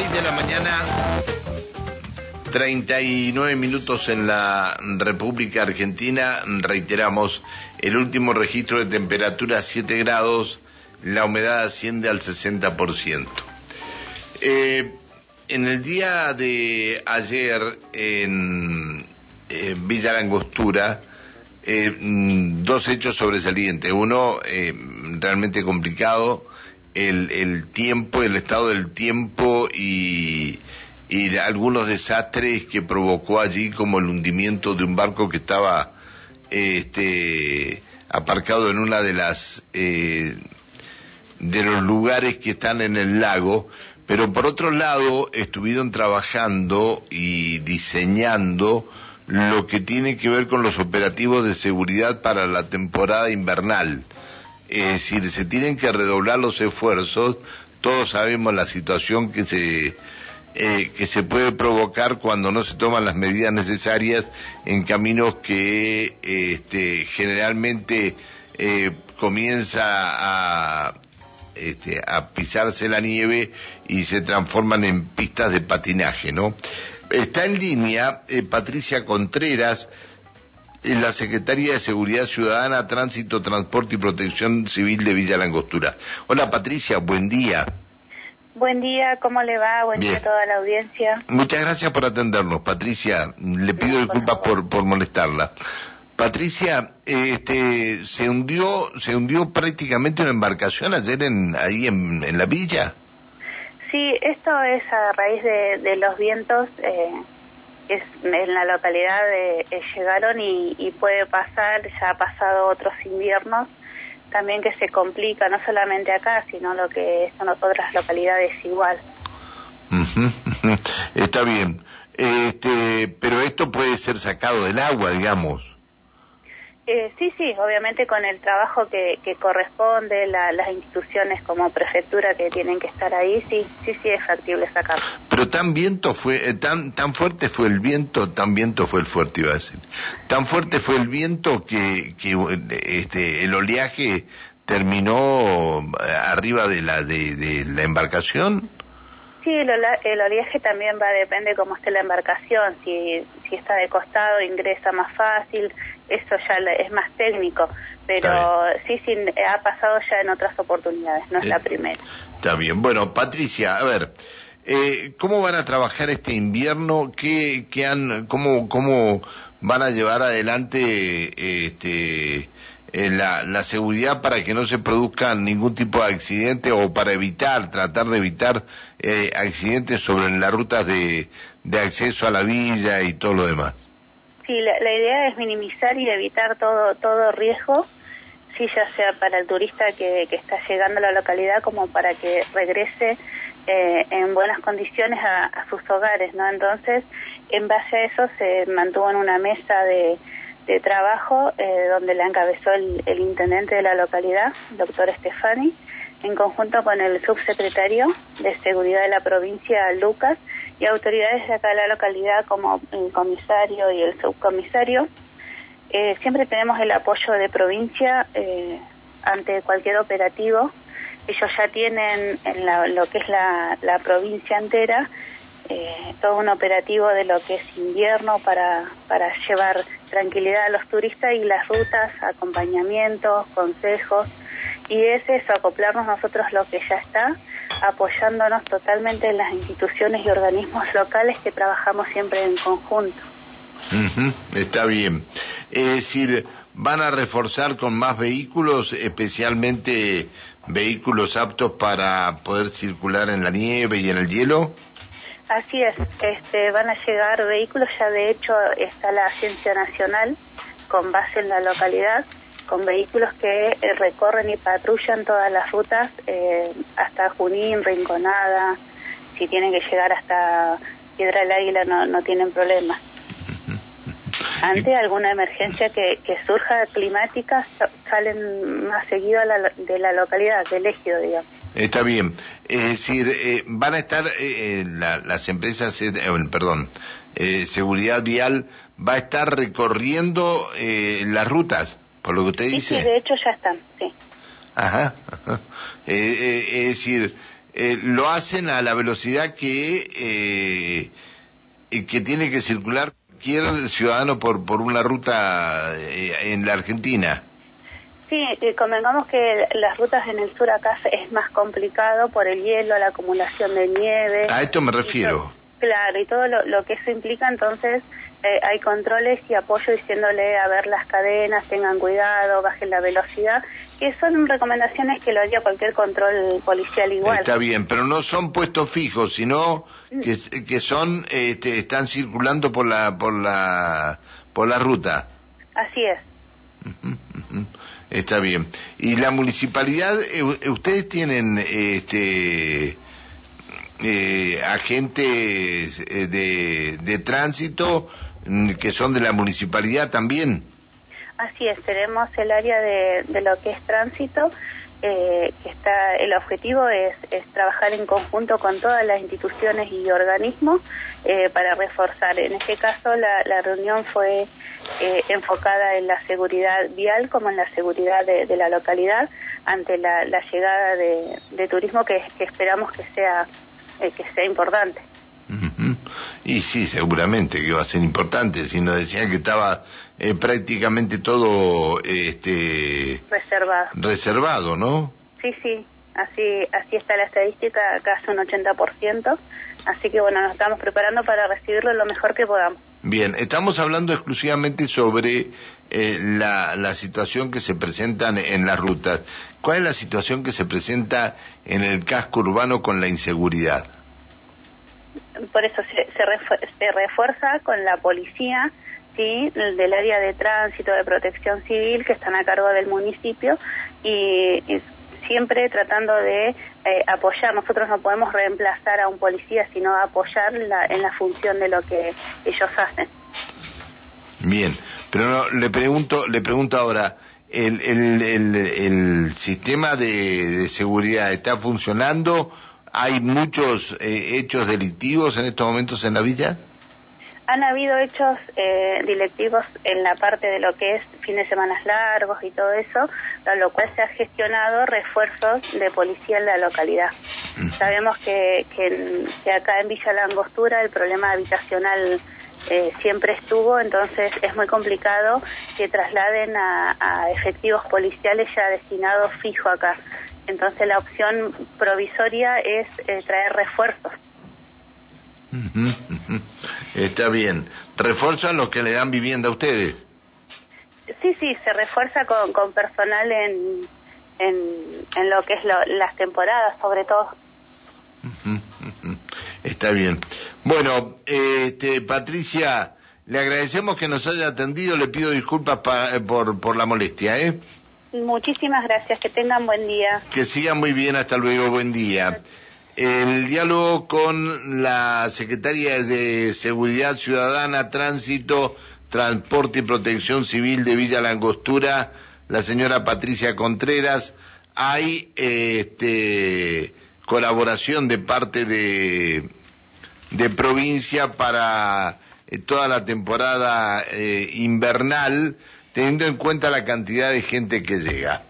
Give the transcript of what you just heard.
6 de la mañana, 39 minutos en la República Argentina. Reiteramos, el último registro de temperatura 7 grados, la humedad asciende al 60%. Eh, en el día de ayer en, Villa Langostura, eh, mm, dos hechos sobresalientes. Uno eh, realmente complicado, el, tiempo, el estado del tiempo y, y algunos desastres que provocó allí, como el hundimiento de un barco que estaba este, aparcado en una de las eh, de los lugares que están en el lago, pero por otro lado estuvieron trabajando y diseñando lo que tiene que ver con los operativos de seguridad para la temporada invernal. Es decir, se tienen que redoblar los esfuerzos. Todos sabemos la situación que se eh, que se puede provocar cuando no se toman las medidas necesarias en caminos que este, generalmente eh, comienza a, este, a pisarse la nieve y se transforman en pistas de patinaje, ¿no? Está en línea eh, Patricia Contreras, la Secretaría de Seguridad Ciudadana, Tránsito, Transporte y Protección Civil de Villa Langostura. Hola Patricia, buen día. Buen día, ¿cómo le va? Buen día a toda la audiencia. Muchas gracias por atendernos, Patricia. Le pido disculpas por, por molestarla. Patricia, este, se hundió, se hundió prácticamente una embarcación ayer en, ahí en, la villa. Sí, esto es a raíz de, los vientos eh, es, en la localidad de, eh, llegaron y, y, puede pasar, ya ha pasado otros inviernos, también que se complica, no solamente acá, sino lo que son otras localidades igual. Está bien. Este, pero esto puede ser sacado del agua, digamos. Eh, sí, sí, obviamente con el trabajo que, corresponde, las instituciones como prefectura que tienen que estar ahí, sí, sí, sí es factible sacarlo. Pero tan viento fue, eh, tan, tan fuerte fue el viento, tan viento fue el fuerte, iba a decir. Tan fuerte fue el viento que, que este, el oleaje terminó eh, arriba de la, de, la embarcación. Sí, el, el, oleaje también va, depende cómo esté la embarcación, si, si está de costado ingresa más fácil, eso ya es más técnico, pero sí, sí, ha pasado ya en otras oportunidades, no es la eh, primera. Está bien. Bueno, Patricia, a ver, eh, ¿cómo van a trabajar este invierno? ¿Qué, han, cómo, cómo van a llevar adelante este, eh, la, la seguridad para que no se produzca ningún tipo de accidente o para evitar, tratar de evitar eh, accidentes sobre las rutas de, de acceso a la villa y todo lo demás? Sí, la, idea es minimizar y evitar todo, todo riesgo, sí, ya sea para el turista que, que está llegando a la localidad como para que regrese eh, en buenas condiciones a, sus hogares, ¿no? Entonces, en base a eso se mantuvo en una mesa de, de trabajo eh, donde la encabezó el, el, intendente de la localidad, doctor Stefani, en conjunto con el subsecretario de Seguridad de la provincia, Lucas, y autoridades de acá de la localidad como el comisario y el subcomisario. Eh, siempre tenemos el apoyo de provincia eh, ante cualquier operativo. Ellos ya tienen en lo que es la, provincia entera eh, todo un operativo de lo que es invierno para, para llevar tranquilidad a los turistas y las rutas, acompañamientos, consejos. Y es eso, acoplarnos nosotros lo que ya está apoyándonos totalmente en las instituciones y organismos locales que trabajamos siempre en conjunto. está bien. Es decir, van a reforzar con más vehículos, especialmente vehículos aptos para poder circular en la nieve y en el hielo. Así es, este, van a llegar vehículos, ya de hecho está la Agencia Nacional con base en la localidad con vehículos que eh, recorren y patrullan todas las rutas eh, hasta Junín, Rinconada, si tienen que llegar hasta Piedra del Águila no, no tienen problema. Ante alguna emergencia que, que surja climática, salen más seguido de la localidad, del ejido, digamos. Está bien. Es decir, eh, van a estar las empresas, perdón, seguridad vial va a estar recorriendo las rutas por lo que usted dice. Sí, de hecho ya están, sí. Ajá, eh, eh, es decir, eh, lo hacen a la velocidad que, eh, que tiene que circular cualquier ciudadano por, por una ruta eh, en la Argentina. Sí, convengamos que las rutas en el sur acá es más complicado por el hielo, la acumulación de nieve. A esto me refiero. claro, y todo lo, lo, que eso implica, entonces hay controles y apoyo diciéndole a ver las cadenas, tengan cuidado, bajen la velocidad que son recomendaciones que lo haría cualquier control policial igual. Está bien, pero no son puestos fijos, sino que, que son, este, están circulando por la, por la, por la ruta. Así es. Está bien. ¿Y la municipalidad, eh, ustedes tienen, este, eh, agentes eh, de, de tránsito mm, que son de la municipalidad también? Así es, tenemos el área de, lo que es tránsito, eh, que está, el objetivo es, trabajar en conjunto con todas las instituciones y organismos eh, para reforzar. En este caso, la, reunión fue eh, enfocada en la seguridad vial como en la seguridad de, la localidad ante la, llegada de, turismo que, esperamos que sea que sea importante. Y sí, seguramente que va a ser importante. Si nos decían que estaba eh, prácticamente todo este reservado. reservado, ¿no? Sí, sí. Así, así está la estadística, casi un 80%. Así que bueno, nos estamos preparando para recibirlo lo mejor que podamos. Bien, estamos hablando exclusivamente sobre eh, la, la situación que se presenta en las rutas. ¿Cuál es la situación que se presenta en el casco urbano con la inseguridad? por eso se, se, refuerza con la policía sí del área de tránsito de protección civil que están a cargo del municipio y, siempre tratando de eh, apoyar. Nosotros no podemos reemplazar a un policía sino apoyar en la función de lo que ellos hacen. Bien pero le pregunto le pregunto ahora el, el, el, el sistema de, de seguridad está funcionando ¿Hay muchos eh, hechos delictivos en estos momentos en la villa? Han habido hechos eh, delictivos en la parte de lo que es fines de semanas largos y todo eso, a lo cual se ha gestionado refuerzos de policía en la localidad. Sabemos que, que, acá en Villa Langostura el problema habitacional eh, siempre estuvo, entonces es muy complicado que trasladen a, a efectivos policiales ya destinados fijo acá. Entonces la opción provisoria es eh, traer refuerzos. Está bien. ¿Refuerzan los que le dan vivienda a ustedes? Sí, sí, se refuerza con, con personal en, en, lo que es las temporadas, sobre todo. Está bien. Bueno, este, Patricia, le agradecemos que nos haya atendido. Le pido disculpas por, por la molestia, ¿eh? Muchísimas gracias, que tengan buen día. Que sigan muy bien, hasta luego, buen día. El diálogo con la secretaria de Seguridad Ciudadana, Tránsito, Transporte y Protección Civil de Villa Langostura, la señora Patricia Contreras. Hay este, colaboración de parte de, de provincia para eh, toda la temporada eh, invernal teniendo en cuenta la cantidad de gente que llega.